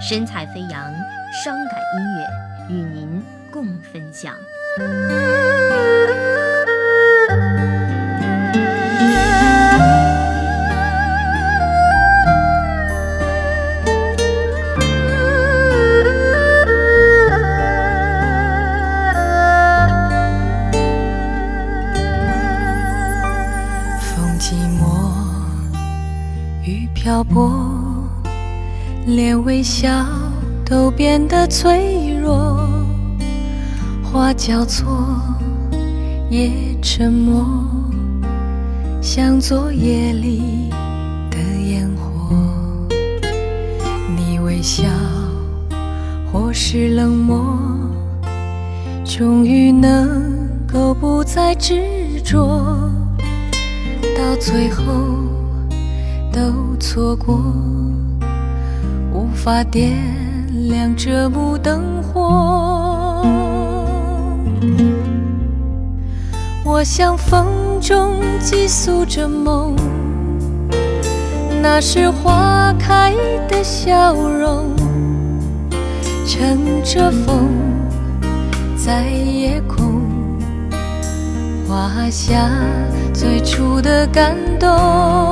神采飞扬，伤感音乐与您共分享。风寂寞，雨漂泊，连微笑都变得脆弱。花交错，也沉默，像昨夜里的烟火。你微笑，或是冷漠，终于能够不再执着。到最后都错过，无法点亮这幕灯火。我像风中寄宿着梦，那是花开的笑容，乘着风在夜空。画下最初的感动。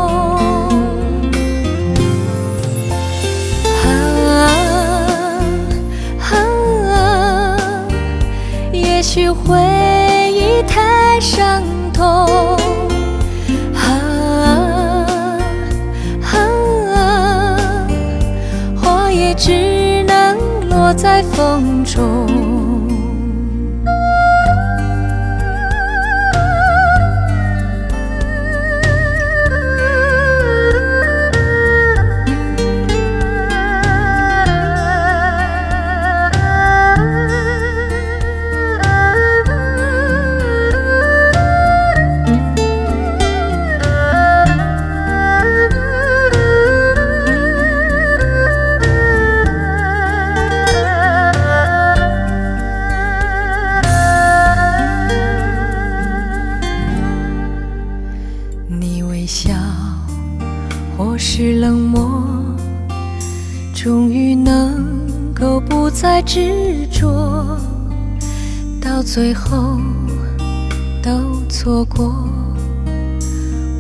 也许回忆太伤痛。啊，花也只能落在风中。笑，或是冷漠，终于能够不再执着，到最后都错过，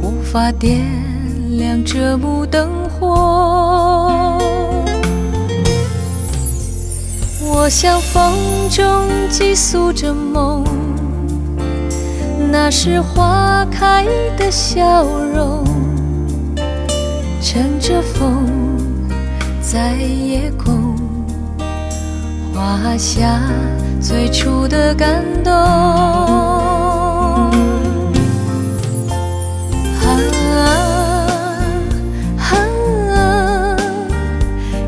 无法点亮这幕灯火。我像风中寄宿着梦。那是花开的笑容，乘着风在夜空画下最初的感动。啊啊，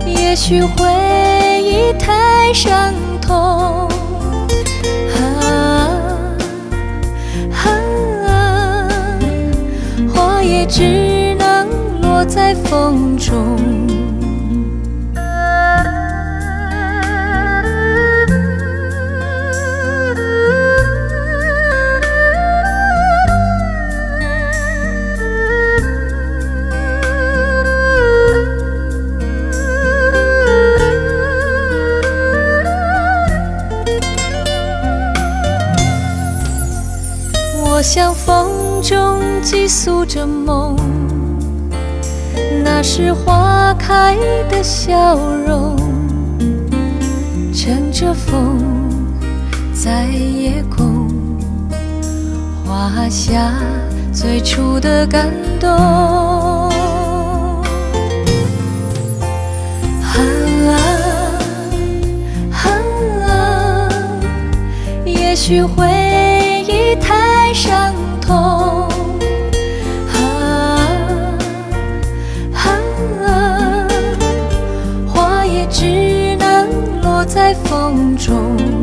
也许回忆太伤痛。风中。我像风中寄宿着梦，那是花开的笑容，乘着风在夜空画下最初的感动。啊啊，也许回忆。太伤痛，风中。